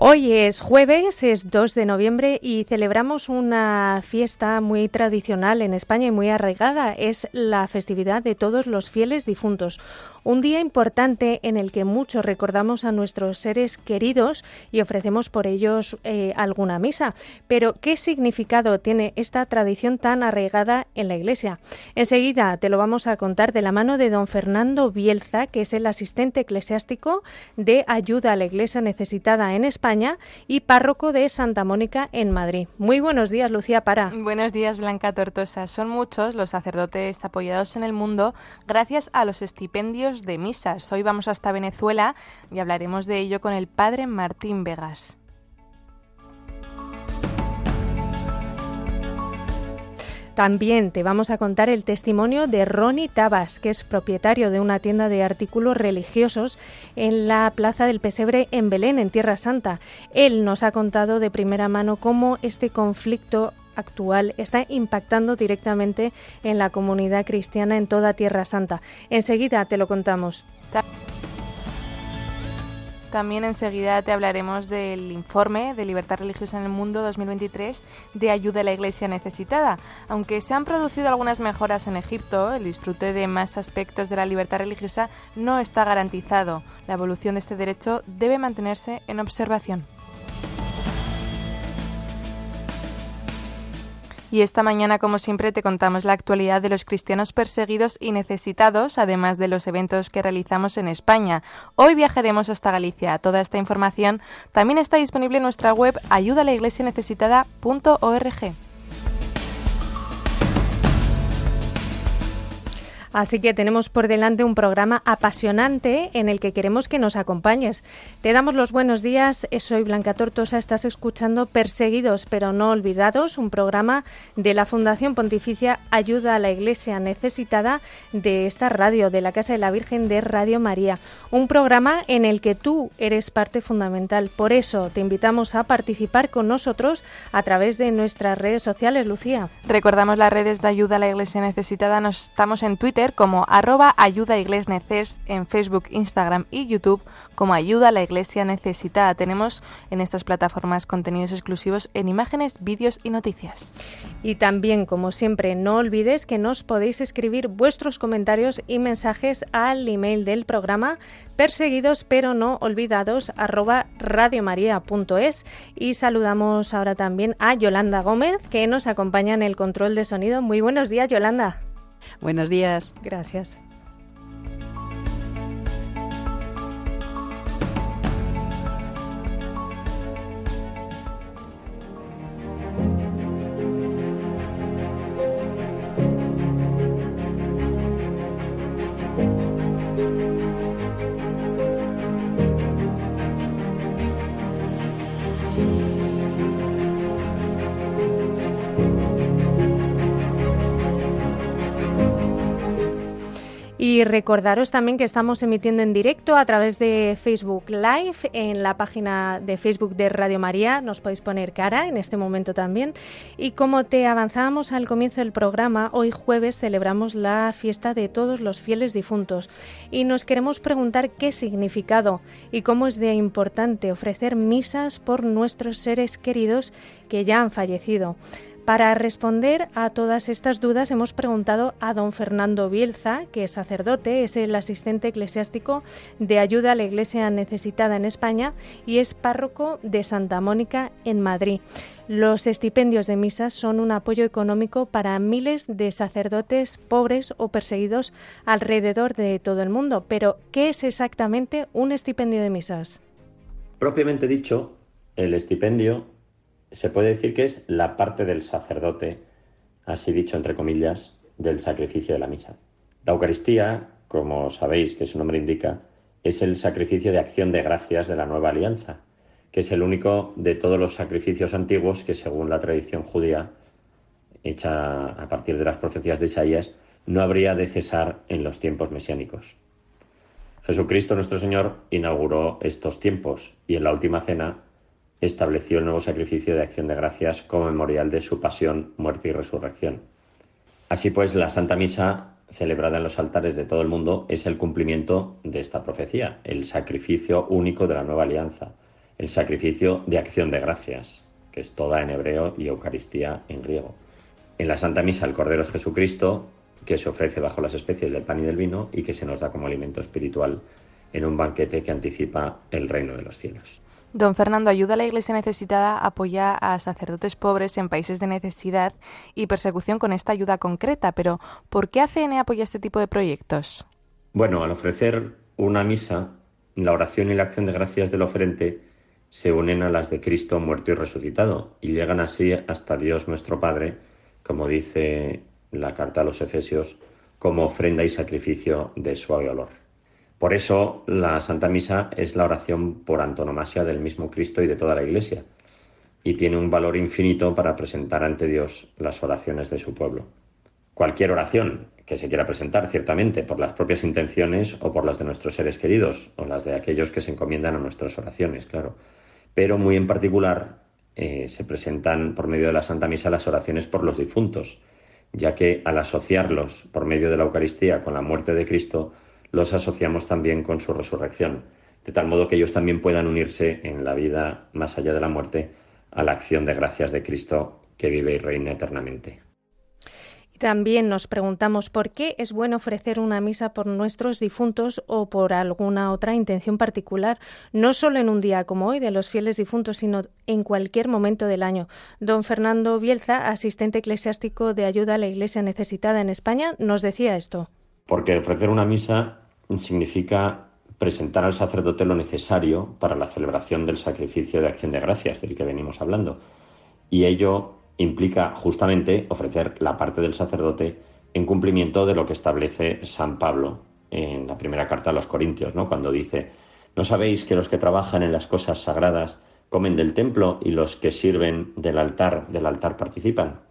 Hoy es jueves, es 2 de noviembre y celebramos una fiesta muy tradicional en España y muy arraigada. Es la festividad de todos los fieles difuntos. Un día importante en el que muchos recordamos a nuestros seres queridos y ofrecemos por ellos eh, alguna misa. Pero, ¿qué significado tiene esta tradición tan arraigada en la Iglesia? Enseguida te lo vamos a contar de la mano de don Fernando Bielza, que es el asistente eclesiástico de ayuda a la Iglesia necesitada en España y párroco de Santa Mónica en Madrid. Muy buenos días, Lucía Para. Buenos días, Blanca Tortosa. Son muchos los sacerdotes apoyados en el mundo gracias a los estipendios de misas. Hoy vamos hasta Venezuela y hablaremos de ello con el padre Martín Vegas. También te vamos a contar el testimonio de Ronnie Tabas, que es propietario de una tienda de artículos religiosos en la Plaza del Pesebre en Belén, en Tierra Santa. Él nos ha contado de primera mano cómo este conflicto actual está impactando directamente en la comunidad cristiana en toda Tierra Santa. Enseguida te lo contamos. También enseguida te hablaremos del informe de Libertad Religiosa en el Mundo 2023 de ayuda a la Iglesia necesitada. Aunque se han producido algunas mejoras en Egipto, el disfrute de más aspectos de la libertad religiosa no está garantizado. La evolución de este derecho debe mantenerse en observación. Y esta mañana, como siempre, te contamos la actualidad de los cristianos perseguidos y necesitados, además de los eventos que realizamos en España. Hoy viajaremos hasta Galicia. Toda esta información también está disponible en nuestra web ayudalaiglesianecesitada.org. Así que tenemos por delante un programa apasionante en el que queremos que nos acompañes. Te damos los buenos días. Soy Blanca Tortosa. Estás escuchando Perseguidos pero no olvidados, un programa de la Fundación Pontificia Ayuda a la Iglesia Necesitada de esta radio, de la Casa de la Virgen de Radio María. Un programa en el que tú eres parte fundamental. Por eso te invitamos a participar con nosotros a través de nuestras redes sociales, Lucía. Recordamos las redes de Ayuda a la Iglesia Necesitada. Nos estamos en Twitter como arroba ayuda en Facebook, Instagram y YouTube como ayuda a la iglesia necesitada. Tenemos en estas plataformas contenidos exclusivos en imágenes, vídeos y noticias. Y también, como siempre, no olvides que nos podéis escribir vuestros comentarios y mensajes al email del programa perseguidos pero no olvidados arroba radiomaria.es y saludamos ahora también a Yolanda Gómez que nos acompaña en el control de sonido. Muy buenos días, Yolanda. Buenos días. Gracias. Recordaros también que estamos emitiendo en directo a través de Facebook Live en la página de Facebook de Radio María. Nos podéis poner cara en este momento también. Y como te avanzábamos al comienzo del programa, hoy jueves celebramos la fiesta de todos los fieles difuntos. Y nos queremos preguntar qué significado y cómo es de importante ofrecer misas por nuestros seres queridos que ya han fallecido. Para responder a todas estas dudas hemos preguntado a don Fernando Bielza, que es sacerdote, es el asistente eclesiástico de ayuda a la Iglesia necesitada en España y es párroco de Santa Mónica en Madrid. Los estipendios de misas son un apoyo económico para miles de sacerdotes pobres o perseguidos alrededor de todo el mundo. Pero, ¿qué es exactamente un estipendio de misas? Propiamente dicho, el estipendio se puede decir que es la parte del sacerdote, así dicho entre comillas, del sacrificio de la misa. La Eucaristía, como sabéis que su nombre indica, es el sacrificio de acción de gracias de la nueva alianza, que es el único de todos los sacrificios antiguos que, según la tradición judía, hecha a partir de las profecías de Isaías, no habría de cesar en los tiempos mesiánicos. Jesucristo nuestro Señor inauguró estos tiempos y en la última cena estableció el nuevo sacrificio de acción de gracias como memorial de su pasión, muerte y resurrección. Así pues, la Santa Misa, celebrada en los altares de todo el mundo, es el cumplimiento de esta profecía, el sacrificio único de la nueva alianza, el sacrificio de acción de gracias, que es toda en hebreo y Eucaristía en griego. En la Santa Misa el Cordero es Jesucristo, que se ofrece bajo las especies del pan y del vino y que se nos da como alimento espiritual en un banquete que anticipa el reino de los cielos. Don Fernando, ayuda a la Iglesia necesitada, apoya a sacerdotes pobres en países de necesidad y persecución con esta ayuda concreta, pero ¿por qué ACN apoya este tipo de proyectos? Bueno, al ofrecer una misa, la oración y la acción de gracias del oferente se unen a las de Cristo muerto y resucitado y llegan así hasta Dios nuestro Padre, como dice la carta a los Efesios, como ofrenda y sacrificio de suave olor. Por eso la Santa Misa es la oración por antonomasia del mismo Cristo y de toda la Iglesia, y tiene un valor infinito para presentar ante Dios las oraciones de su pueblo. Cualquier oración que se quiera presentar, ciertamente, por las propias intenciones o por las de nuestros seres queridos, o las de aquellos que se encomiendan a nuestras oraciones, claro. Pero muy en particular eh, se presentan por medio de la Santa Misa las oraciones por los difuntos, ya que al asociarlos por medio de la Eucaristía con la muerte de Cristo, los asociamos también con su resurrección, de tal modo que ellos también puedan unirse en la vida más allá de la muerte a la acción de gracias de Cristo que vive y reina eternamente. También nos preguntamos por qué es bueno ofrecer una misa por nuestros difuntos o por alguna otra intención particular, no solo en un día como hoy de los fieles difuntos, sino en cualquier momento del año. Don Fernando Bielza, asistente eclesiástico de ayuda a la Iglesia necesitada en España, nos decía esto. Porque ofrecer una misa significa presentar al sacerdote lo necesario para la celebración del sacrificio de acción de gracias del que venimos hablando. Y ello implica justamente ofrecer la parte del sacerdote en cumplimiento de lo que establece San Pablo en la primera carta a los Corintios, ¿no? cuando dice, ¿no sabéis que los que trabajan en las cosas sagradas comen del templo y los que sirven del altar, del altar participan?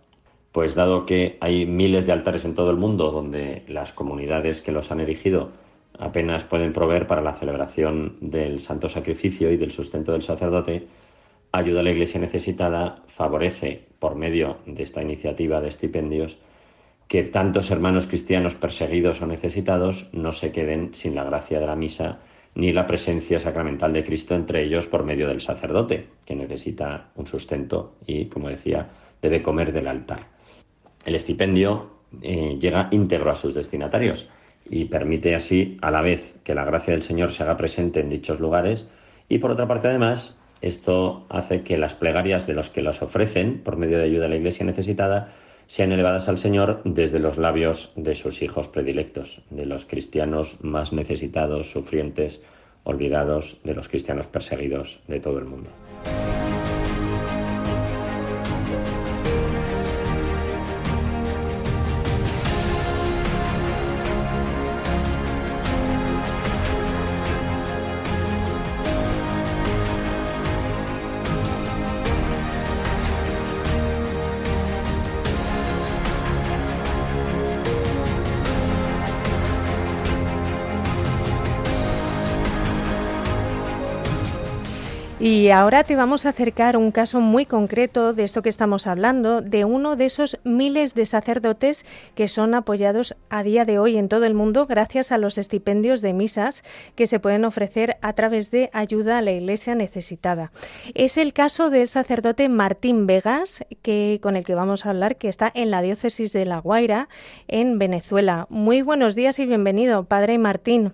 Pues dado que hay miles de altares en todo el mundo donde las comunidades que los han erigido apenas pueden proveer para la celebración del santo sacrificio y del sustento del sacerdote, ayuda a la Iglesia necesitada favorece, por medio de esta iniciativa de estipendios, que tantos hermanos cristianos perseguidos o necesitados no se queden sin la gracia de la misa ni la presencia sacramental de Cristo entre ellos por medio del sacerdote, que necesita un sustento y, como decía, debe comer del altar. El estipendio eh, llega íntegro a sus destinatarios y permite así, a la vez, que la gracia del Señor se haga presente en dichos lugares y, por otra parte, además, esto hace que las plegarias de los que las ofrecen por medio de ayuda a la Iglesia necesitada sean elevadas al Señor desde los labios de sus hijos predilectos, de los cristianos más necesitados, sufrientes, olvidados, de los cristianos perseguidos de todo el mundo. Y ahora te vamos a acercar un caso muy concreto de esto que estamos hablando, de uno de esos miles de sacerdotes que son apoyados a día de hoy en todo el mundo gracias a los estipendios de misas que se pueden ofrecer a través de ayuda a la Iglesia necesitada. Es el caso del sacerdote Martín Vegas, que, con el que vamos a hablar, que está en la diócesis de La Guaira, en Venezuela. Muy buenos días y bienvenido, Padre Martín.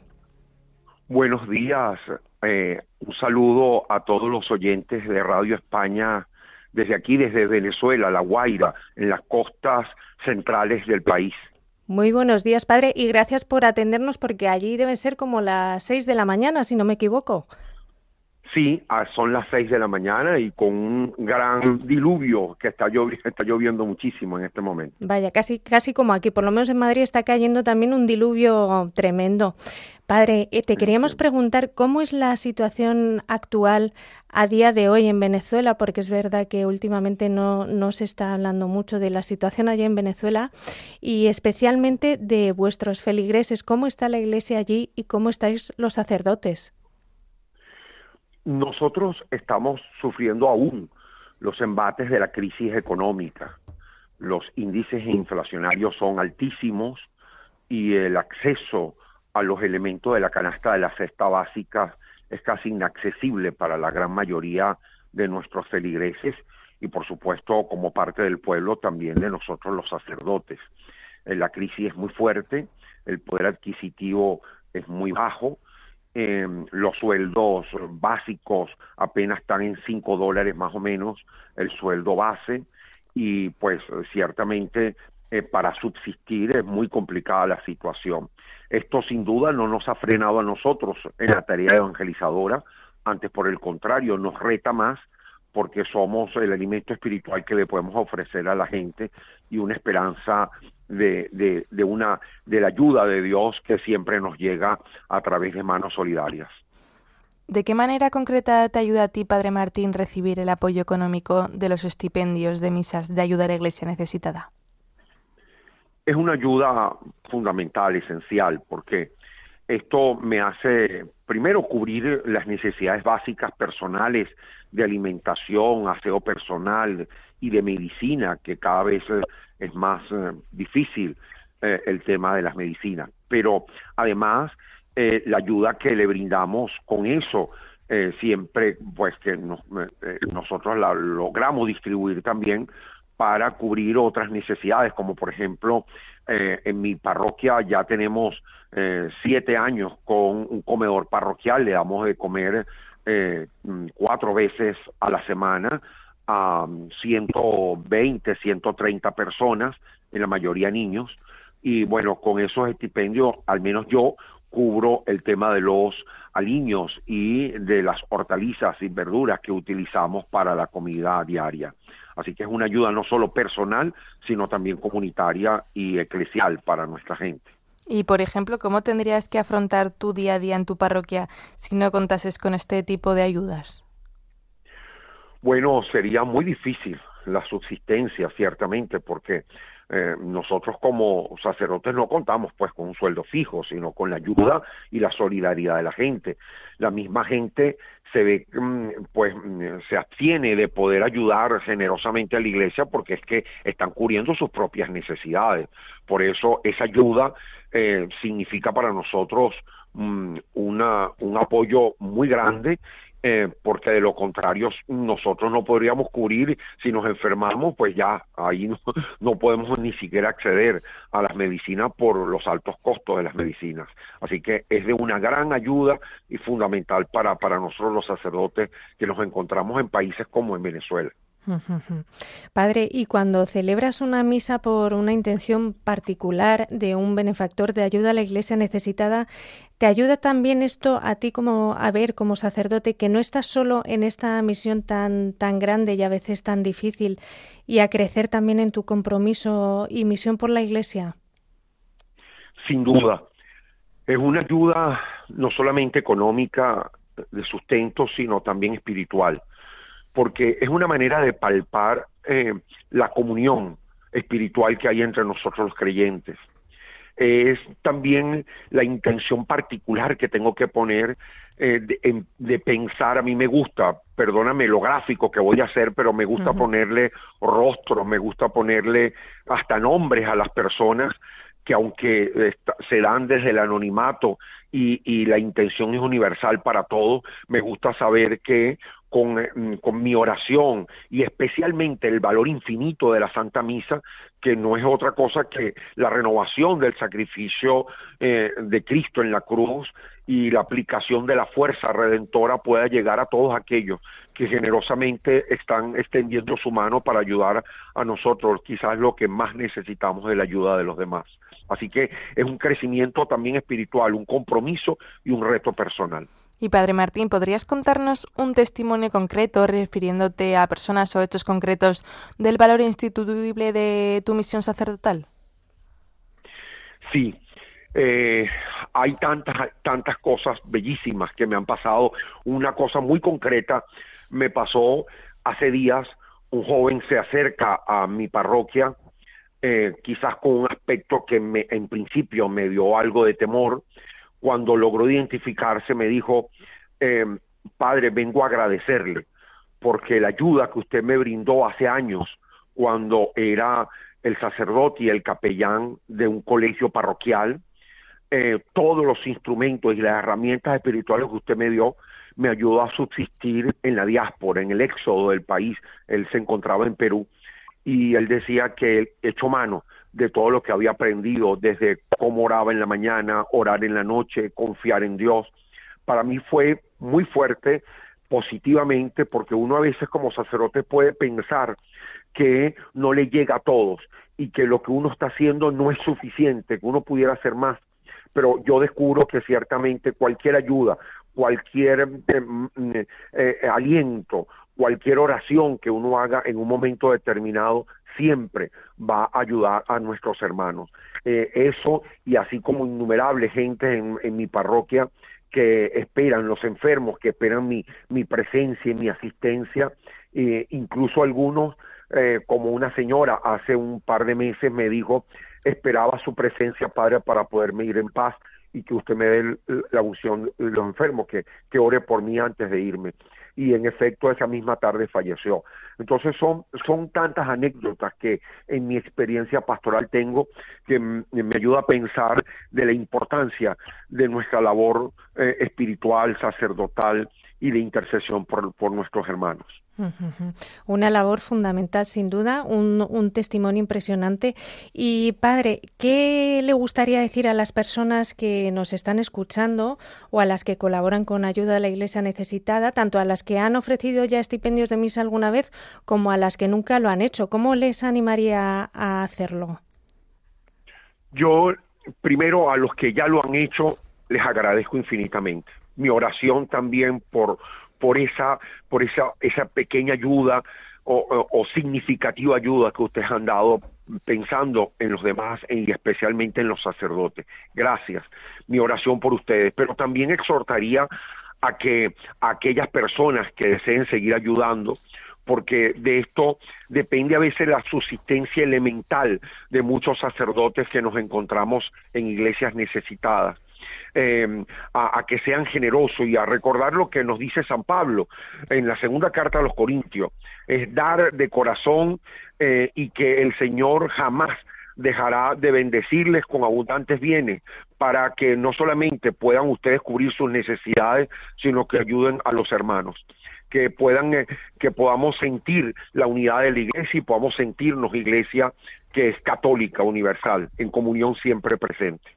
Buenos días. Eh, un saludo a todos los oyentes de Radio España desde aquí, desde Venezuela, La Guaira, en las costas centrales del país. Muy buenos días, padre, y gracias por atendernos porque allí deben ser como las seis de la mañana, si no me equivoco. Sí, ah, son las seis de la mañana y con un gran diluvio que está, está lloviendo muchísimo en este momento. Vaya, casi, casi como aquí, por lo menos en Madrid está cayendo también un diluvio tremendo. Padre, eh, te queríamos preguntar cómo es la situación actual a día de hoy en Venezuela, porque es verdad que últimamente no, no se está hablando mucho de la situación allí en Venezuela y especialmente de vuestros feligreses. ¿Cómo está la iglesia allí y cómo estáis los sacerdotes? Nosotros estamos sufriendo aún los embates de la crisis económica. Los índices inflacionarios son altísimos y el acceso a los elementos de la canasta de la cesta básica es casi inaccesible para la gran mayoría de nuestros feligreses y por supuesto como parte del pueblo también de nosotros los sacerdotes. Eh, la crisis es muy fuerte, el poder adquisitivo es muy bajo, eh, los sueldos básicos apenas están en 5 dólares más o menos, el sueldo base, y pues ciertamente eh, para subsistir es muy complicada la situación. Esto sin duda no nos ha frenado a nosotros en la tarea evangelizadora, antes por el contrario, nos reta más porque somos el alimento espiritual que le podemos ofrecer a la gente y una esperanza de, de, una de la ayuda de Dios que siempre nos llega a través de manos solidarias. ¿De qué manera concreta te ayuda a ti, Padre Martín, recibir el apoyo económico de los estipendios de misas de ayuda a la Iglesia necesitada? Es una ayuda fundamental, esencial, porque esto me hace primero cubrir las necesidades básicas personales de alimentación, aseo personal y de medicina, que cada vez es más eh, difícil eh, el tema de las medicinas. Pero además, eh, la ayuda que le brindamos con eso, siempre pues que nosotros la logramos distribuir también para cubrir otras necesidades, como por ejemplo, en mi parroquia ya tenemos siete años con un comedor parroquial, le damos de comer cuatro veces a la semana a 120, 130 personas, en la mayoría niños, y bueno, con esos estipendios, al menos yo cubro el tema de los aliños y de las hortalizas y verduras que utilizamos para la comida diaria. Así que es una ayuda no solo personal, sino también comunitaria y eclesial para nuestra gente. Y, por ejemplo, ¿cómo tendrías que afrontar tu día a día en tu parroquia si no contases con este tipo de ayudas? Bueno, sería muy difícil la subsistencia, ciertamente, porque eh, nosotros como sacerdotes no contamos pues con un sueldo fijo, sino con la ayuda y la solidaridad de la gente. La misma gente se ve, mm, pues, mm, se abstiene de poder ayudar generosamente a la iglesia porque es que están cubriendo sus propias necesidades. Por eso esa ayuda eh, significa para nosotros mm, una, un apoyo muy grande eh, porque de lo contrario nosotros no podríamos cubrir, si nos enfermamos, pues ya ahí no, no, podemos ni siquiera acceder a las medicinas por los altos costos de las medicinas. Así que es de una gran ayuda y fundamental para, para nosotros los sacerdotes que nos encontramos en países como en Venezuela. Padre, y cuando celebras una misa por una intención particular de un benefactor de ayuda a la iglesia necesitada, ¿te ayuda también esto a ti como a ver como sacerdote que no estás solo en esta misión tan tan grande y a veces tan difícil y a crecer también en tu compromiso y misión por la iglesia? Sin duda. Es una ayuda no solamente económica de sustento, sino también espiritual porque es una manera de palpar eh, la comunión espiritual que hay entre nosotros los creyentes. Es también la intención particular que tengo que poner eh, de, pensar, a mí me gusta, perdóname lo gráfico que voy a hacer, pero me gusta ponerle rostros, me gusta ponerle hasta nombres a las personas que aunque se dan desde el anonimato y, y, la intención es universal para todos, me gusta saber que Mm, con, mi oración y especialmente el valor infinito de la Santa Misa, que no es otra cosa que la renovación del sacrificio eh, de Cristo en la cruz y la aplicación de la fuerza redentora pueda llegar a todos aquellos que generosamente están extendiendo su mano para ayudar a nosotros, quizás lo que más necesitamos de la ayuda de los demás. Así que es un crecimiento también espiritual, un compromiso y un reto personal. Y Padre Martín, ¿podrías contarnos un testimonio concreto refiriéndote a personas o hechos concretos del valor instituible de tu misión sacerdotal? Sí, eh, hay tantas, tantas cosas bellísimas que me han pasado. Una cosa muy concreta me pasó hace días. Un joven se acerca a mi parroquia, eh, quizás con un aspecto que me, en principio me dio algo de temor cuando logró identificarse, me dijo, eh, padre, vengo a agradecerle porque la ayuda que usted me brindó hace años cuando era el sacerdote y el capellán de un colegio parroquial, eh, todos los instrumentos y las herramientas espirituales que usted me dio, me ayudó a subsistir en la diáspora, en el éxodo del país. Él se encontraba en Perú y él decía que él echó mano de todo lo que había aprendido, desde cómo oraba en la mañana, orar en la noche, confiar en Dios. Para mí fue muy fuerte positivamente porque uno a veces como sacerdote puede pensar que no le llega a todos y que lo que uno está haciendo no es suficiente, que uno pudiera hacer más. Pero yo descubro que ciertamente cualquier ayuda, cualquier eh, mm, eh, aliento, cualquier oración que uno haga en un momento determinado siempre va a ayudar a nuestros hermanos. Eh, eso y así como innumerable gente en, mi parroquia que esperan, los enfermos que esperan mi, mi presencia y mi asistencia, eh, incluso algunos, eh, como una señora hace un par de meses me dijo, esperaba su presencia, Padre, para poderme ir en paz y que usted me dé la unción de los enfermos, que, que ore por mí antes de irme y en efecto esa misma tarde falleció. Entonces son, son tantas anécdotas que en mi experiencia pastoral tengo que me ayuda a pensar de la importancia de nuestra labor eh, espiritual, sacerdotal y de intercesión por nuestros hermanos. Una labor fundamental, sin duda, un, testimonio impresionante. Y padre, ¿qué le gustaría decir a las personas que nos están escuchando o a las que colaboran con ayuda a la Iglesia necesitada, tanto a las que han ofrecido ya estipendios de misa alguna vez como a las que nunca lo han hecho? ¿Cómo les animaría a hacerlo? Yo, primero, a los que ya lo han hecho, les agradezco infinitamente. Mi oración también por por esa, por esa, esa pequeña ayuda o, significativa ayuda que ustedes han dado pensando en los demás y especialmente en los sacerdotes. Gracias. Mi oración por ustedes, pero también exhortaría a que aquellas personas que deseen seguir ayudando, porque de esto depende a veces la subsistencia elemental de muchos sacerdotes que nos encontramos en iglesias necesitadas. Eh, a, que sean generosos y a recordar lo que nos dice San Pablo en la segunda carta a los Corintios, es dar de corazón eh, y que el Señor jamás dejará de bendecirles con abundantes bienes para que no solamente puedan ustedes cubrir sus necesidades, sino que ayuden a los hermanos que puedan eh, que podamos sentir la unidad de la iglesia y podamos sentirnos iglesia que es católica universal en comunión siempre presente.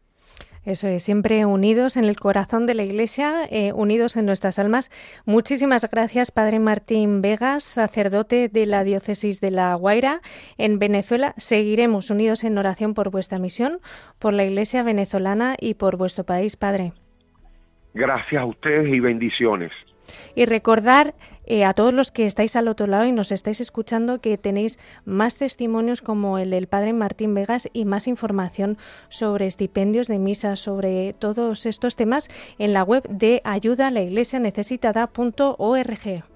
Eso es, siempre unidos en el corazón de la Iglesia, eh, unidos en nuestras almas. Muchísimas gracias, Padre Martín Vegas, sacerdote de la Diócesis de La Guaira, en Venezuela. Seguiremos unidos en oración por vuestra misión, por la Iglesia venezolana y por vuestro país, Padre. Gracias a ustedes y bendiciones. Y recordar eh, a todos los que estáis al otro lado y nos estáis escuchando que tenéis más testimonios como el del Padre Martín Vegas y más información sobre estipendios de misa, sobre todos estos temas en la web de ayuda a la iglesia necesitada.org.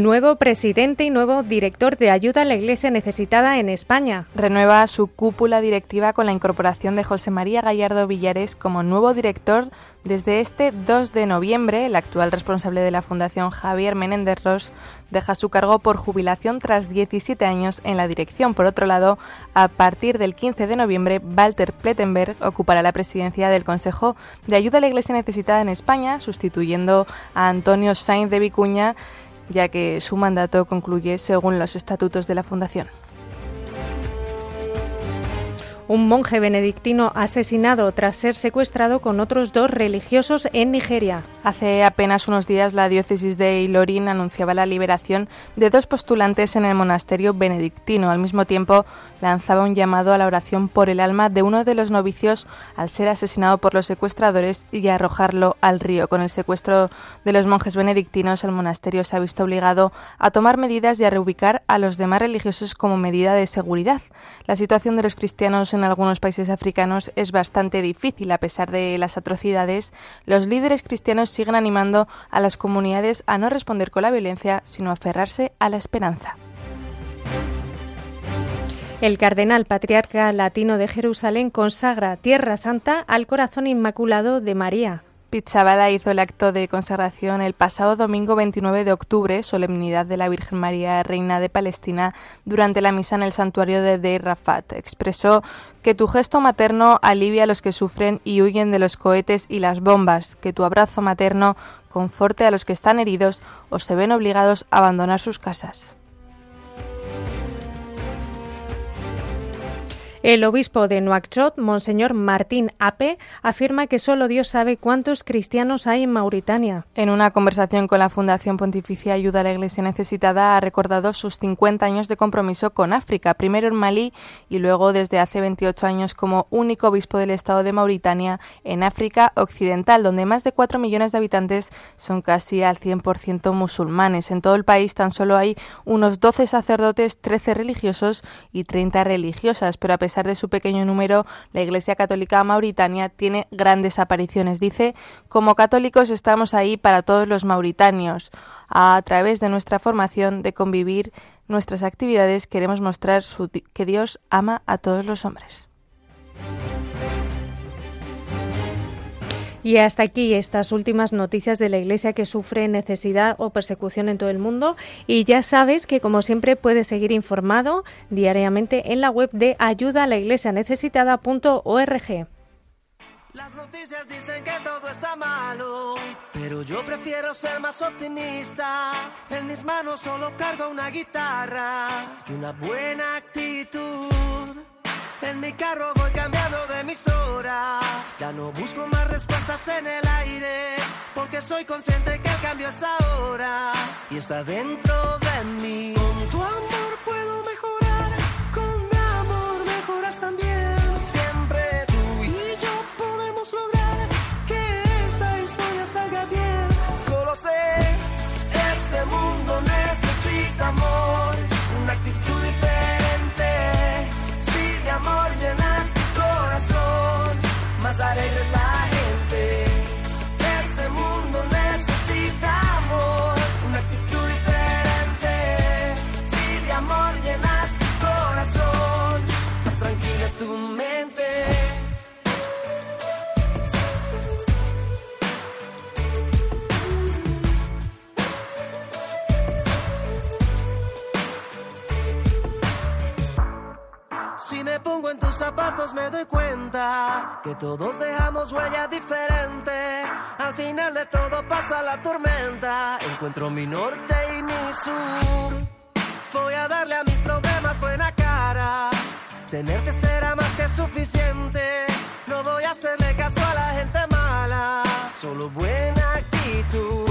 Nuevo presidente y nuevo director de ayuda a la Iglesia necesitada en España. Renueva su cúpula directiva con la incorporación de José María Gallardo Villares como nuevo director desde este 2 de noviembre. El actual responsable de la Fundación Javier Menéndez Ross deja su cargo por jubilación tras 17 años en la dirección. Por otro lado, a partir del 15 de noviembre, Walter Plettenberg ocupará la presidencia del Consejo de Ayuda a la Iglesia Necesitada en España, sustituyendo a Antonio Sainz de Vicuña, ya que su mandato concluye según los estatutos de la Fundación un monje benedictino asesinado tras ser secuestrado con otros dos religiosos en Nigeria. Hace apenas unos días la diócesis de Ilorin anunciaba la liberación de dos postulantes en el monasterio benedictino. Al mismo tiempo lanzaba un llamado a la oración por el alma de uno de los novicios al ser asesinado por los secuestradores y arrojarlo al río. Con el secuestro de los monjes benedictinos, el monasterio se ha visto obligado a tomar medidas y a reubicar a los demás religiosos como medida de seguridad. La situación de los cristianos en en algunos países africanos es bastante difícil. A pesar de las atrocidades, los líderes cristianos siguen animando a las comunidades a no responder con la violencia, sino a aferrarse a la esperanza. El cardenal patriarca latino de Jerusalén consagra Tierra Santa al corazón inmaculado de María. Pizzabala hizo el acto de consagración el pasado domingo 29 de octubre, solemnidad de la Virgen María, Reina de Palestina, durante la misa en el santuario de Deir Rafat. Expresó que tu gesto materno alivia a los que sufren y huyen de los cohetes y las bombas, que tu abrazo materno conforte a los que están heridos o se ven obligados a abandonar sus casas. El obispo de Nuakchot, Monseñor Martín Ape, afirma que solo Dios sabe cuántos cristianos hay en Mauritania. En una conversación con la Fundación Pontificia Ayuda a la Iglesia Necesitada, ha recordado sus 50 años de compromiso con África, primero en Malí y luego desde hace 28 años como único obispo del Estado de Mauritania en África Occidental, donde más de 4 millones de habitantes son casi al 100% musulmanes. En todo el país tan solo hay unos 12 sacerdotes, 13 religiosos y 30 religiosas, pero a a pesar de su pequeño número, la Iglesia Católica Mauritania tiene grandes apariciones. Dice, como católicos estamos ahí para todos los mauritanios. A través de nuestra formación de convivir, nuestras actividades, queremos mostrar que Dios ama a todos los hombres. Y hasta aquí estas últimas noticias de la Iglesia que sufre necesidad o persecución en todo el mundo. Y ya sabes que, como siempre, puedes seguir informado diariamente en la web de ayuda a la iglesia. Las noticias dicen que todo está malo, pero yo prefiero ser más optimista. En mis manos solo cargo una guitarra y una buena actitud. En mi carro voy cambiando de emisora. Ya no busco más respuestas en el aire. Porque soy consciente que el cambio es ahora. Y está dentro de mí. Con tu amor puedo mejorar. Con mi amor mejoras también. Si me pongo en tus zapatos me doy cuenta que todos dejamos huella diferente. Al final de todo pasa la tormenta. Encuentro mi norte y mi sur. Voy a darle a mis problemas buena cara. Tenerte será más que suficiente. No voy a hacerle caso a la gente mala. Solo buena actitud.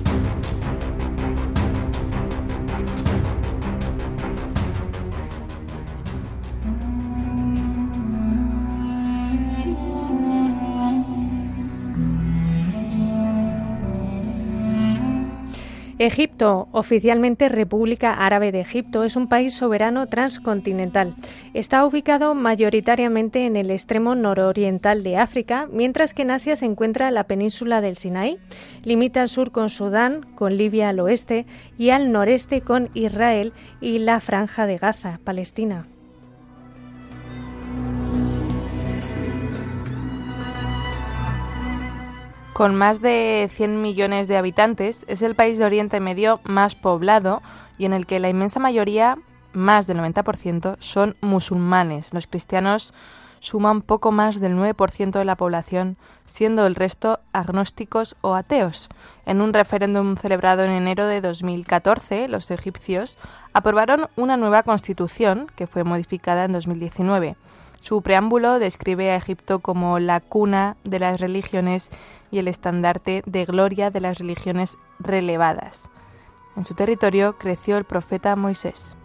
Egipto, oficialmente República Árabe de Egipto, es un país soberano transcontinental. Está ubicado mayoritariamente en el extremo nororiental de África, mientras que en Asia se encuentra la península del Sinaí. Limita al sur con Sudán, con Libia al oeste y al noreste con Israel y la Franja de Gaza, Palestina. Con más de 100 millones de habitantes, es el país de Oriente Medio más poblado y en el que la inmensa mayoría, más del 90%, son musulmanes. Los cristianos suman poco más del 9% de la población, siendo el resto agnósticos o ateos. En un referéndum celebrado en enero de 2014, los egipcios aprobaron una nueva constitución que fue modificada en 2019. Su preámbulo describe a Egipto como la cuna de las religiones y el estandarte de gloria de las religiones relevadas. En su territorio creció el profeta Moisés.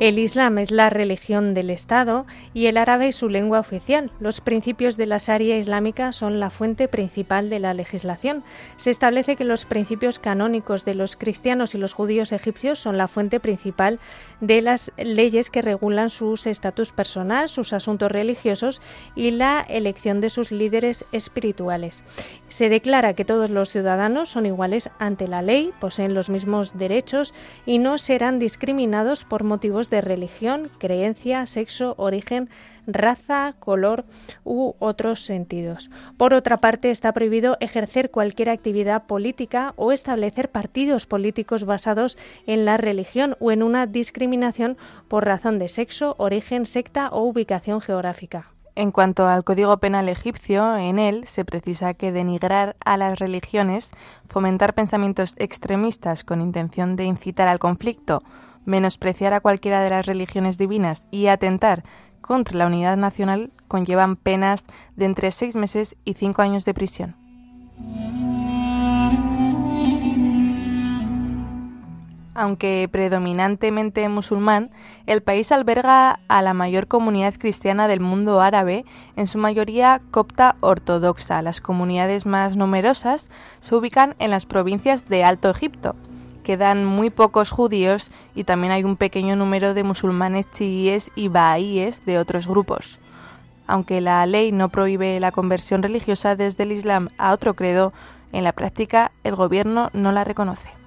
El Islam es la religión del Estado y el árabe es su lengua oficial. Los principios de la Sharia islámica son la fuente principal de la legislación. Se establece que los principios canónicos de los cristianos y los judíos egipcios son la fuente principal de las leyes que regulan sus estatus personal, sus asuntos religiosos y la elección de sus líderes espirituales. Se declara que todos los ciudadanos son iguales ante la ley, poseen los mismos derechos y no serán discriminados por motivos de religión, creencia, sexo, origen, raza, color u otros sentidos. Por otra parte, está prohibido ejercer cualquier actividad política o establecer partidos políticos basados en la religión o en una discriminación por razón de sexo, origen, secta o ubicación geográfica. En cuanto al Código Penal egipcio, en él se precisa que denigrar a las religiones, fomentar pensamientos extremistas con intención de incitar al conflicto menospreciar a cualquiera de las religiones divinas y atentar contra la unidad nacional conllevan penas de entre seis meses y cinco años de prisión. Aunque predominantemente musulmán, el país alberga a la mayor comunidad cristiana del mundo árabe, en su mayoría copta ortodoxa. Las comunidades más numerosas se ubican en las provincias de Alto Egipto, quedan muy pocos judíos y también hay un pequeño número de musulmanes chiíes y bahaíes de otros grupos. Aunque la ley no prohíbe la conversión religiosa desde el Islam a otro credo, en la práctica el gobierno no la reconoce.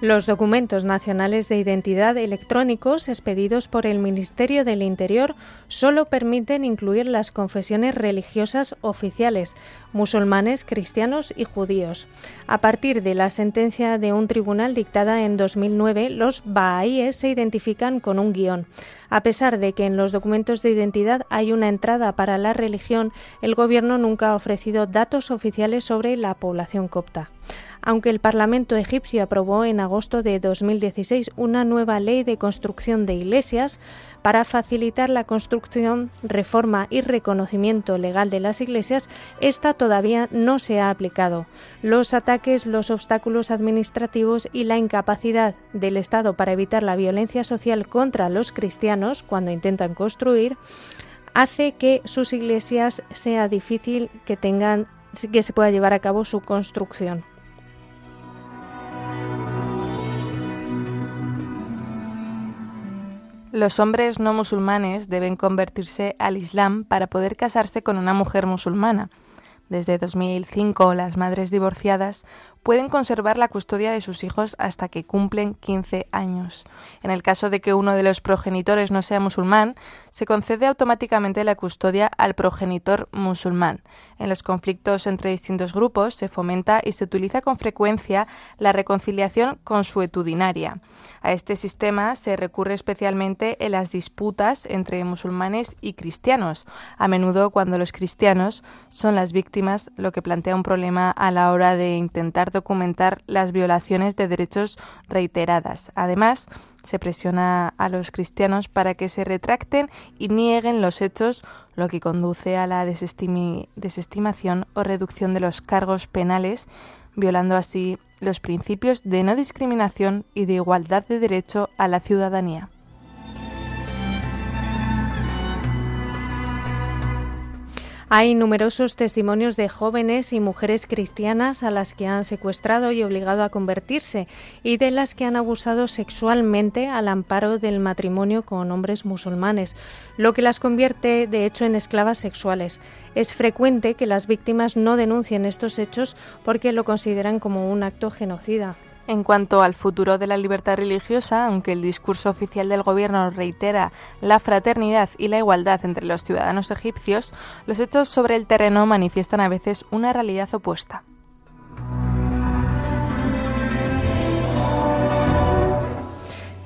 Los documentos nacionales de identidad electrónicos expedidos por el Ministerio del Interior solo permiten incluir las confesiones religiosas oficiales, musulmanes, cristianos y judíos. A partir de la sentencia de un tribunal dictada en 2009, los bahaíes se identifican con un guion. A pesar de que en los documentos de identidad hay una entrada para la religión, el Gobierno nunca ha ofrecido datos oficiales sobre la población copta aunque el Parlamento egipcio aprobó en agosto de 2016 una nueva ley de construcción de iglesias para facilitar la construcción, reforma y reconocimiento legal de las iglesias, esta todavía no se ha aplicado. Los ataques, los obstáculos administrativos y la incapacidad del Estado para evitar la violencia social contra los cristianos cuando intentan construir hace que sus iglesias sea difícil que tengan que se pueda llevar a cabo su construcción. Los hombres no musulmanes deben convertirse al Islam para poder casarse con una mujer musulmana. Desde 2005, las madres divorciadas pueden conservar la custodia de sus hijos hasta que cumplen 15 años. En el caso de que uno de los progenitores no sea musulmán, se concede automáticamente la custodia al progenitor musulmán. En los conflictos entre distintos grupos se fomenta y se utiliza con frecuencia la reconciliación consuetudinaria. A este sistema se recurre especialmente en las disputas entre musulmanes y cristianos, a menudo cuando los cristianos son las víctimas, lo que plantea un problema a la hora de intentar documentar las violaciones de derechos reiteradas. Además, se presiona a los cristianos para que se retracten y nieguen los hechos, lo que conduce a la desestimación o reducción de los cargos penales, violando así los principios de no discriminación y de igualdad de derecho a la ciudadanía. Hay numerosos testimonios de jóvenes y mujeres cristianas a las que han secuestrado y obligado a convertirse y de las que han abusado sexualmente al amparo del matrimonio con hombres musulmanes, lo que las convierte de hecho en esclavas sexuales. Es frecuente que las víctimas no denuncien estos hechos porque lo consideran como un acto genocida. En cuanto al futuro de la libertad religiosa, aunque el discurso oficial del gobierno reitera la fraternidad y la igualdad entre los ciudadanos egipcios, los hechos sobre el terreno manifiestan a veces una realidad opuesta.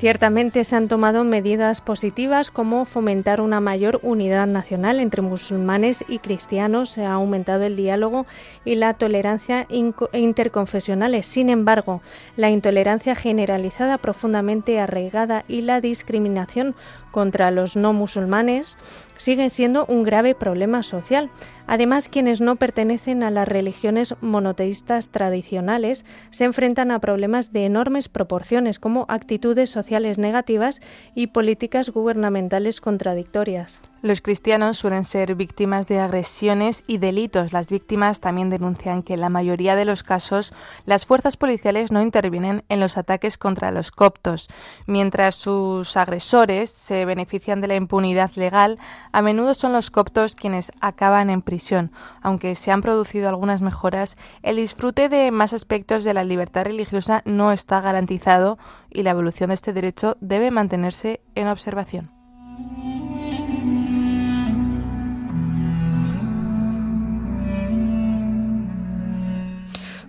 Ciertamente se han tomado medidas positivas como fomentar una mayor unidad nacional entre musulmanes y cristianos, se ha aumentado el diálogo y la tolerancia interconfesionales. Sin embargo, la intolerancia generalizada profundamente arraigada y la discriminación contra los no musulmanes siguen siendo un grave problema social. Además, quienes no pertenecen a las religiones monoteístas tradicionales se enfrentan a problemas de enormes proporciones como actitudes sociales negativas y políticas gubernamentales contradictorias. Los cristianos suelen ser víctimas de agresiones y delitos. Las víctimas también denuncian que en la mayoría de los casos las fuerzas policiales no intervienen en los ataques contra los coptos, mientras sus agresores se benefician de la impunidad legal, a menudo son los coptos quienes acaban en prisión. Aunque se han producido algunas mejoras, el disfrute de más aspectos de la libertad religiosa no está garantizado y la evolución de este derecho debe mantenerse en observación.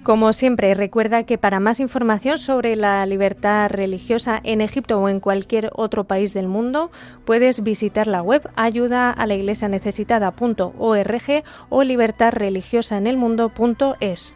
Como siempre, recuerda que para más información sobre la libertad religiosa en Egipto o en cualquier otro país del mundo, puedes visitar la web ayuda a la iglesia necesitada.org o libertadreligiosaenelmundo.es.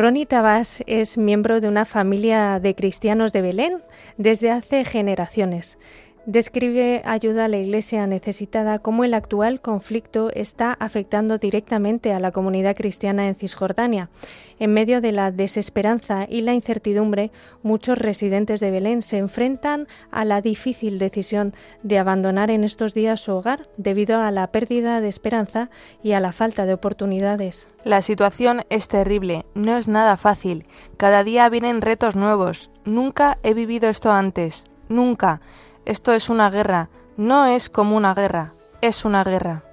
Ronnie Tabás es miembro de una familia de cristianos de Belén desde hace generaciones. Describe ayuda a la Iglesia necesitada cómo el actual conflicto está afectando directamente a la comunidad cristiana en Cisjordania. En medio de la desesperanza y la incertidumbre, muchos residentes de Belén se enfrentan a la difícil decisión de abandonar en estos días su hogar debido a la pérdida de esperanza y a la falta de oportunidades. La situación es terrible, no es nada fácil. Cada día vienen retos nuevos. Nunca he vivido esto antes, nunca. Esto es una guerra, no es como una guerra, es una guerra.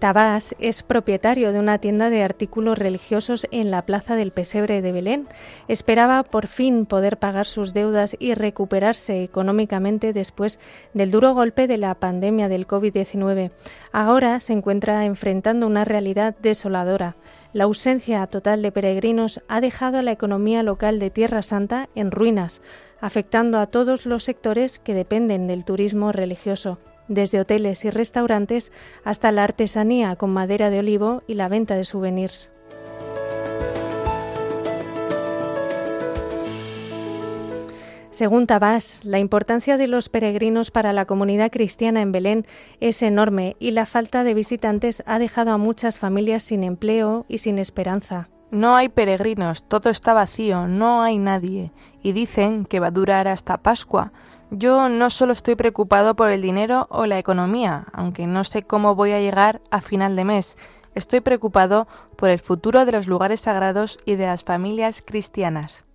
Tabás es propietario de una tienda de artículos religiosos en la Plaza del Pesebre de Belén. Esperaba por fin poder pagar sus deudas y recuperarse económicamente después del duro golpe de la pandemia del COVID-19. Ahora se encuentra enfrentando una realidad desoladora La ausencia total de peregrinos ha dejado a la economía local de Tierra Santa en ruinas, afectando a todos los sectores que dependen del turismo religioso, desde hoteles y restaurantes hasta la artesanía con madera de olivo y la venta de souvenirs. Según Tabás, la importancia de los peregrinos para la comunidad cristiana en Belén es enorme y la falta de visitantes ha dejado a muchas familias sin empleo y sin esperanza. No hay peregrinos, todo está vacío, no hay nadie. Y dicen que va a durar hasta Pascua. Yo no solo estoy preocupado por el dinero o la economía, aunque no sé cómo voy a llegar a final de mes. Estoy preocupado por el futuro de los lugares sagrados y de las familias cristianas.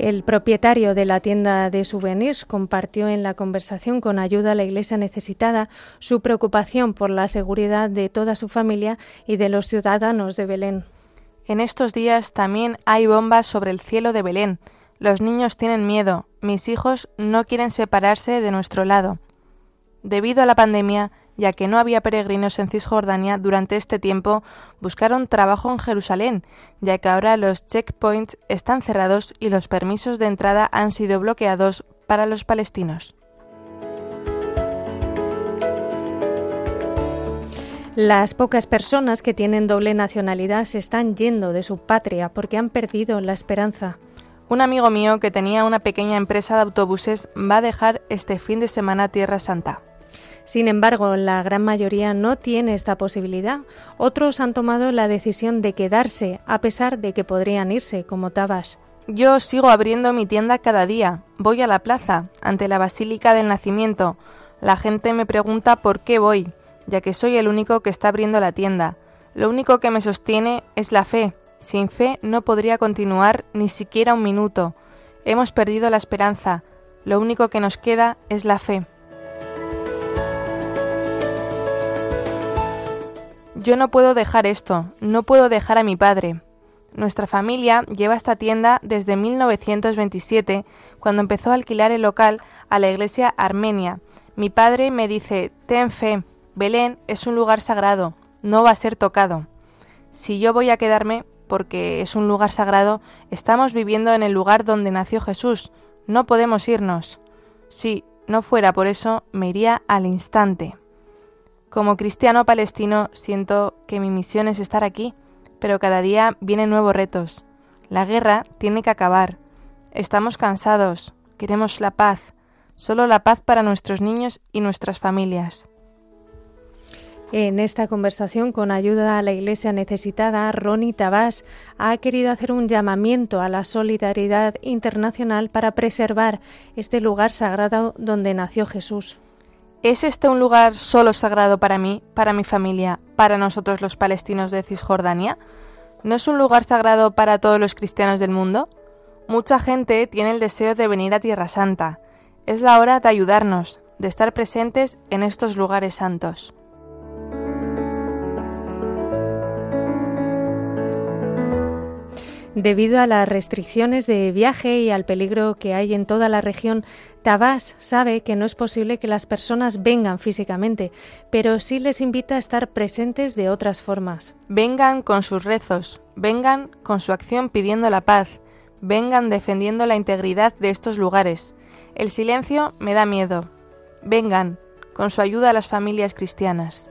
El propietario de la tienda de souvenirs compartió en la conversación con ayuda a la Iglesia necesitada su preocupación por la seguridad de toda su familia y de los ciudadanos de Belén. En estos días también hay bombas sobre el cielo de Belén. Los niños tienen miedo, mis hijos no quieren separarse de nuestro lado. Debido a la pandemia, ya que no había peregrinos en Cisjordania durante este tiempo, buscaron trabajo en Jerusalén, ya que ahora los checkpoints están cerrados y los permisos de entrada han sido bloqueados para los palestinos. Las pocas personas que tienen doble nacionalidad se están yendo de su patria porque han perdido la esperanza. Un amigo mío que tenía una pequeña empresa de autobuses va a dejar este fin de semana Tierra Santa. Sin embargo, la gran mayoría no tiene esta posibilidad. Otros han tomado la decisión de quedarse, a pesar de que podrían irse, como Tabas. Yo sigo abriendo mi tienda cada día. Voy a la plaza, ante la Basílica del Nacimiento. La gente me pregunta por qué voy, ya que soy el único que está abriendo la tienda. Lo único que me sostiene es la fe. Sin fe no podría continuar ni siquiera un minuto. Hemos perdido la esperanza. Lo único que nos queda es la fe. Yo no puedo dejar esto, no puedo dejar a mi padre. Nuestra familia lleva esta tienda desde 1927, cuando empezó a alquilar el local a la iglesia armenia. Mi padre me dice, ten fe, Belén es un lugar sagrado, no va a ser tocado. Si yo voy a quedarme, porque es un lugar sagrado, estamos viviendo en el lugar donde nació Jesús, no podemos irnos. Si no fuera por eso, me iría al instante. Como cristiano palestino siento que mi misión es estar aquí, pero cada día vienen nuevos retos. La guerra tiene que acabar. Estamos cansados, queremos la paz, solo la paz para nuestros niños y nuestras familias. En esta conversación con ayuda a la Iglesia necesitada, Ronnie Tabás ha querido hacer un llamamiento a la solidaridad internacional para preservar este lugar sagrado donde nació Jesús. ¿Es este un lugar solo sagrado para mí, para mi familia, para nosotros los palestinos de Cisjordania? ¿No es un lugar sagrado para todos los cristianos del mundo? Mucha gente tiene el deseo de venir a Tierra Santa. Es la hora de ayudarnos, de estar presentes en estos lugares santos. Debido a las restricciones de viaje y al peligro que hay en toda la región, Tabás sabe que no es posible que las personas vengan físicamente, pero sí les invita a estar presentes de otras formas. Vengan con sus rezos, vengan con su acción pidiendo la paz, vengan defendiendo la integridad de estos lugares. El silencio me da miedo. Vengan con su ayuda a las familias cristianas.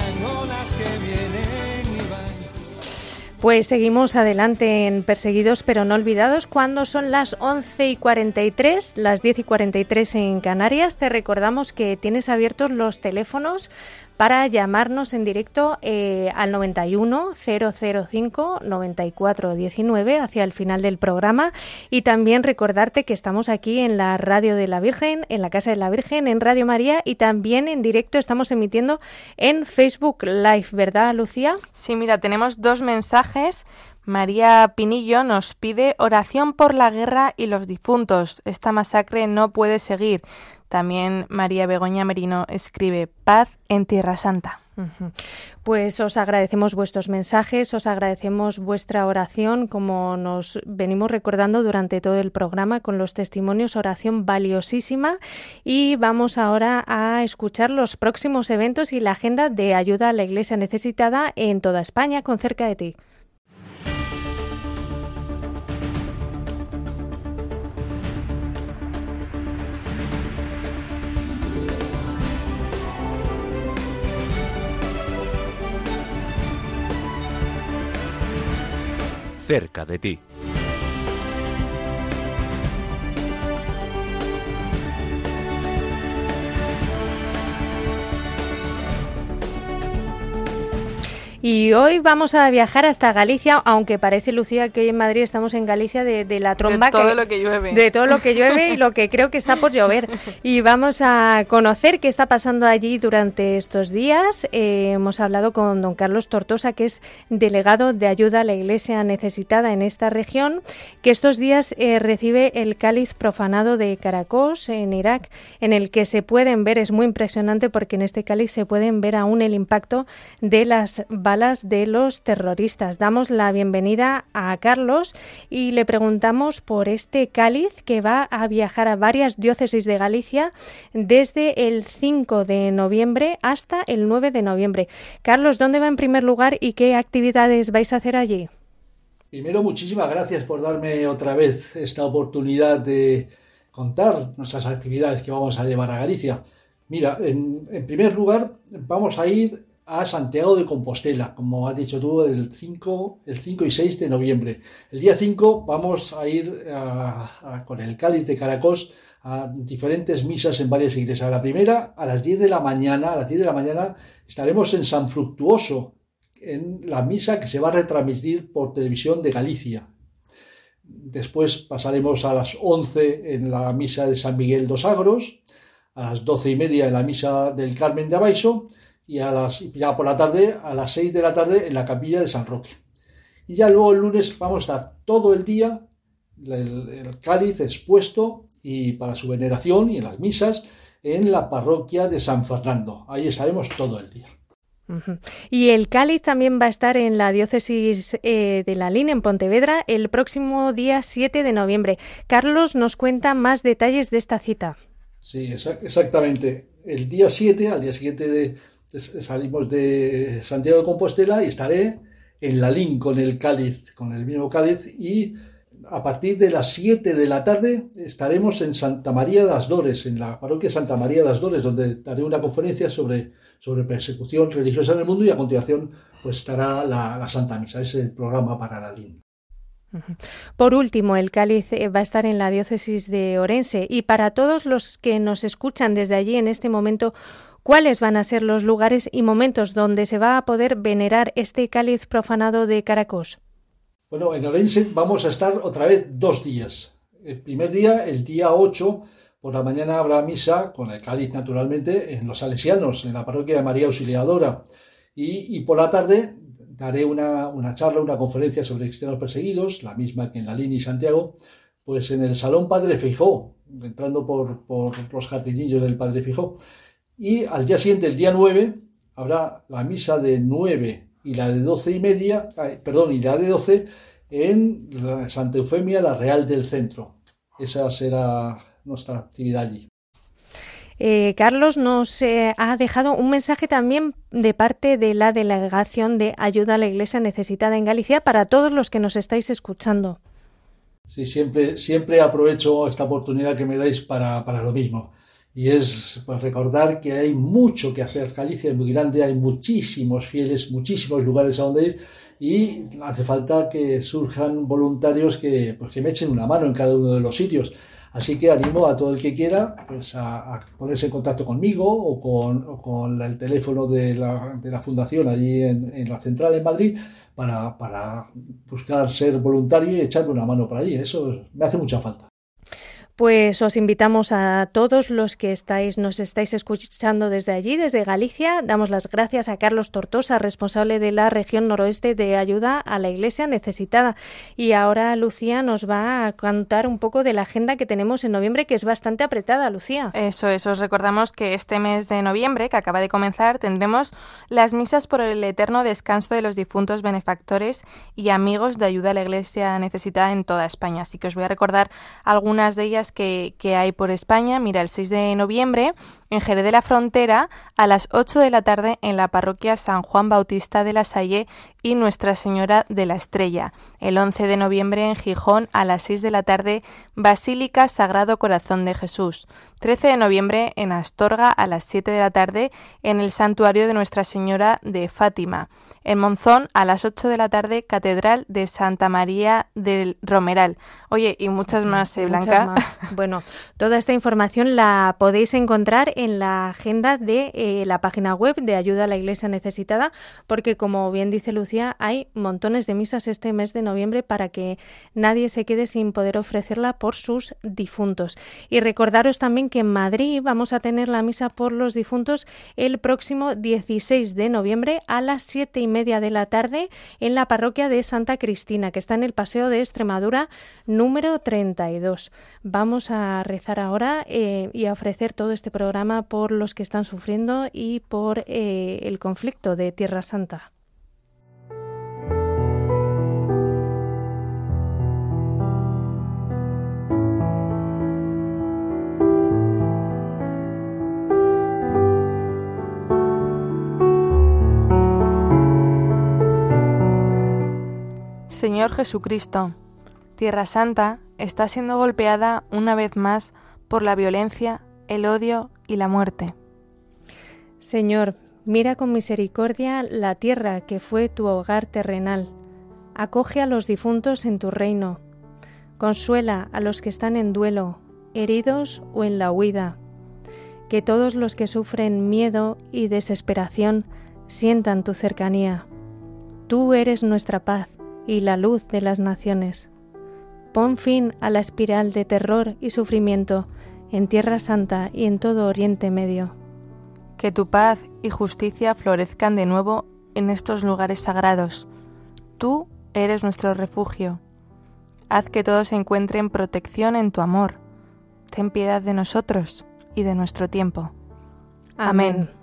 Pues seguimos adelante en Perseguidos pero no olvidados cuando son las 11 y 43, las 10 y 43 en Canarias. Te recordamos que tienes abiertos los teléfonos para llamarnos en directo eh, al 91 005 94 19 hacia el final del programa y también recordarte que estamos aquí en la Radio de la Virgen, en la Casa de la Virgen, en Radio María y también en directo estamos emitiendo en Facebook Live, ¿verdad, Lucía? Sí, mira, tenemos dos mensajes. María Pinillo nos pide oración por la guerra y los difuntos. Esta masacre no puede seguir. También María Begoña Merino escribe paz en Tierra Santa. Pues os agradecemos vuestros mensajes, os agradecemos vuestra oración, como nos venimos recordando durante todo el programa con los testimonios, oración valiosísima. Y vamos ahora a escuchar los próximos eventos y la agenda de ayuda a la Iglesia necesitada en toda España, con cerca de ti. Cerca de ti. Y hoy vamos a viajar hasta Galicia, aunque parece, Lucía, que hoy en Madrid estamos en Galicia de, de la tromba. de todo que- lo que llueve. De todo lo que llueve y lo que creo que está por llover. Y vamos a conocer qué está pasando allí durante estos días. Eh, hemos hablado con don Carlos Tortosa, que es delegado de ayuda a la Iglesia necesitada en esta región, que estos días eh, recibe el cáliz profanado de Caracos en Irak, en el que se pueden ver, es muy impresionante porque en este cáliz se pueden ver aún el impacto de las de los terroristas. Damos la bienvenida a Carlos y le preguntamos por este cáliz que va a viajar a varias diócesis de Galicia desde el 5 de noviembre hasta el 9 de noviembre. Carlos, ¿dónde va en primer lugar y qué actividades vais a hacer allí? Primero, muchísimas gracias por darme otra vez esta oportunidad de contar nuestras actividades que vamos a llevar a Galicia. Mira, en, primer lugar, vamos a ir a Santiago de Compostela, como has dicho tú, el 5, el 5 y 6 de noviembre. El día 5 vamos a ir con el cáliz de Caracos a diferentes misas en varias iglesias. La primera, a las 10 de la mañana, a las 10 de la mañana estaremos en San Fructuoso, en la misa que se va a retransmitir por televisión de Galicia. Después pasaremos a las 11 en la misa de San Miguel dos Agros, a las doce y media en la misa del Carmen de Abaixo y a las, ya por la tarde, a las 6 de la tarde en la capilla de San Roque. Y ya luego el lunes vamos a estar todo el día, el, cáliz expuesto y para su veneración y en las misas en la parroquia de San Fernando. Ahí estaremos todo el día. Y el cáliz también va a estar en la diócesis eh, de La Línea, en Pontevedra, el próximo día 7 de noviembre. Carlos nos cuenta más detalles de esta cita. Sí, exactamente. El día 7, al día siguiente de, salimos de Santiago de Compostela y estaré en Lalín con el cáliz, con el mismo cáliz y a partir de las 7 de la tarde estaremos en Santa María de las Dores, en la parroquia Santa María de las Dores, donde daré una conferencia sobre, sobre persecución religiosa en el mundo y a continuación pues estará la, Santa Misa, es el programa para Lalín. Por último, el cáliz eh, va a estar en la diócesis de Orense y para todos los que nos escuchan desde allí en este momento, ¿cuáles van a ser los lugares y momentos donde se va a poder venerar este cáliz profanado de Caracos? Bueno, en Orense vamos a estar otra vez dos días. El primer día, el día 8, por la mañana habrá misa con el cáliz naturalmente en los Salesianos, en la parroquia de María Auxiliadora. Y, y por la tarde daré una, charla, una conferencia sobre cristianos perseguidos, la misma que en la línea y Santiago, pues en el Salón Padre Fijó, entrando por, los jardinillos del Padre Fijó. Y al día siguiente, el día 9, habrá la misa de 9 y la de 12 y media, perdón, y la de 12 en la Santa Eufemia, la Real del Centro. Esa será nuestra actividad allí. Eh, Carlos nos eh, ha dejado un mensaje también de parte de la Delegación de Ayuda a la Iglesia Necesitada en Galicia para todos los que nos estáis escuchando. Sí, siempre, siempre aprovecho esta oportunidad que me dais para, lo mismo. Y es pues, recordar que hay mucho que hacer. Galicia es muy grande, hay muchísimos fieles, muchísimos lugares a donde ir y hace falta que surjan voluntarios que, pues, que me echen una mano en cada uno de los sitios. Así que animo a todo el que quiera pues, a, ponerse en contacto conmigo o con, el teléfono de la, fundación allí en, la central en Madrid para, para buscar ser voluntario y echarme una mano por allí. Eso me hace mucha falta. Pues os invitamos a todos los que estáis, nos estáis escuchando desde allí, desde Galicia. Damos las gracias a Carlos Tortosa, responsable de la región noroeste de ayuda a la Iglesia necesitada. Y ahora Lucía nos va a contar un poco de la agenda que tenemos en noviembre, que es bastante apretada, Lucía. Eso es, os recordamos que este mes de noviembre, que acaba de comenzar, tendremos las misas por el eterno descanso de los difuntos benefactores y amigos de ayuda a la Iglesia necesitada en toda España. Así que os voy a recordar algunas de ellas que, hay por España. Mira, el 6 de noviembre en Jerez de la Frontera a las 8 de la tarde en la parroquia San Juan Bautista de la Salle y Nuestra Señora de la Estrella. El 11 de noviembre en Gijón a las 6 de la tarde Basílica Sagrado Corazón de Jesús. 13 de noviembre en Astorga a las 7 de la tarde en el Santuario de Nuestra Señora de Fátima. En Monzón a las 8 de la tarde Catedral de Santa María del Romeral. Oye, y muchas más, ¿eh, Blanca. Bueno, toda esta información la podéis encontrar en la agenda de eh, la página web de Ayuda a la Iglesia Necesitada, porque como bien dice Lucía, hay montones de misas este mes de noviembre para que nadie se quede sin poder ofrecerla por sus difuntos. Y recordaros también que en Madrid vamos a tener la misa por los difuntos el próximo 16 de noviembre a las siete y media de la tarde en la parroquia de Santa Cristina, que está en el Paseo de Extremadura número 32. Vamos a rezar ahora eh, y a ofrecer todo este programa por los que están sufriendo y por eh, el conflicto de Tierra Santa. Señor Jesucristo, Tierra Santa está siendo golpeada una vez más por la violencia, el odio y la muerte. Señor, mira con misericordia la tierra que fue tu hogar terrenal. Acoge a los difuntos en tu reino. Consuela a los que están en duelo, heridos o en la huida. Que todos los que sufren miedo y desesperación sientan tu cercanía. Tú eres nuestra paz y la luz de las naciones. Pon fin a la espiral de terror y sufrimiento en Tierra Santa y en todo Oriente Medio. Que tu paz y justicia florezcan de nuevo en estos lugares sagrados. Tú eres nuestro refugio. Haz que todos encuentren protección en tu amor. Ten piedad de nosotros y de nuestro tiempo. Amén. Y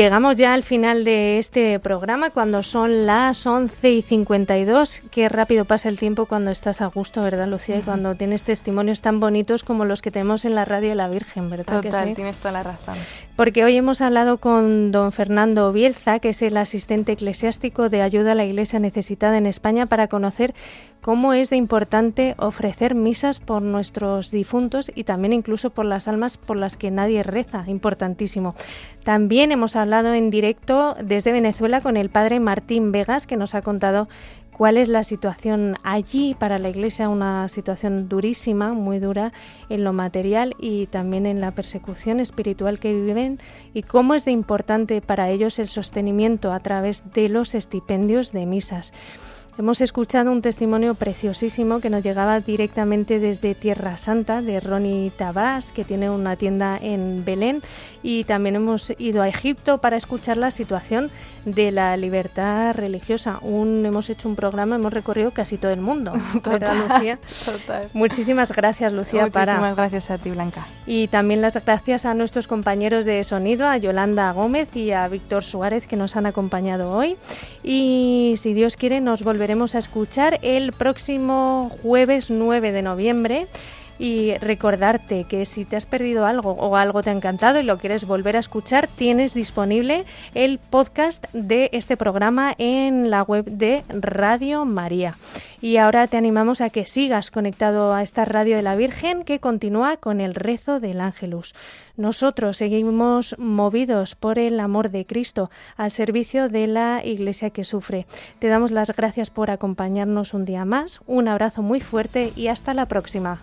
llegamos ya al final de este programa cuando son las 11 y 52. Qué rápido pasa el tiempo cuando estás a gusto, ¿verdad, Lucía? Y cuando tienes testimonios tan bonitos como los que tenemos en la radio de la Virgen, ¿verdad? Total, tienes toda la razón. Porque hoy hemos hablado con don Fernando Bielza, que es el asistente eclesiástico de ayuda a la Iglesia necesitada en España, para conocer cómo es de importante ofrecer misas por nuestros difuntos y también incluso por las almas por las que nadie reza, importantísimo. También hemos hablado en directo desde Venezuela con el padre Martín Vegas, que nos ha contado cuál es la situación allí para la Iglesia, una situación durísima, muy dura en lo material y también en la persecución espiritual que viven y cómo es de importante para ellos el sostenimiento a través de los estipendios de misas. Hemos escuchado un testimonio preciosísimo que nos llegaba directamente desde Tierra Santa de Ronnie Tabás, que tiene una tienda en Belén, y también hemos ido a Egipto para escuchar la situación de la libertad religiosa. Un, hemos hecho un programa, hemos recorrido casi todo el mundo. Total, Lucía? total. Muchísimas gracias, Lucía. Muchísimas para... gracias a ti, Blanca. Y también las gracias a nuestros compañeros de sonido, a Yolanda Gómez y a Víctor Suárez, que nos han acompañado hoy. Y si Dios quiere, nos volveremos a escuchar el próximo jueves 9 de noviembre y recordarte que si te has perdido algo o algo te ha encantado y lo quieres volver a escuchar, tienes disponible el podcast de este programa en la web de Radio María. Y ahora te animamos a que sigas conectado a esta radio de la Virgen que continúa con el rezo del Ángelus. Nosotros seguimos movidos por el amor de Cristo al servicio de la Iglesia que sufre. Te damos las gracias por acompañarnos un día más. Un abrazo muy fuerte y hasta la próxima.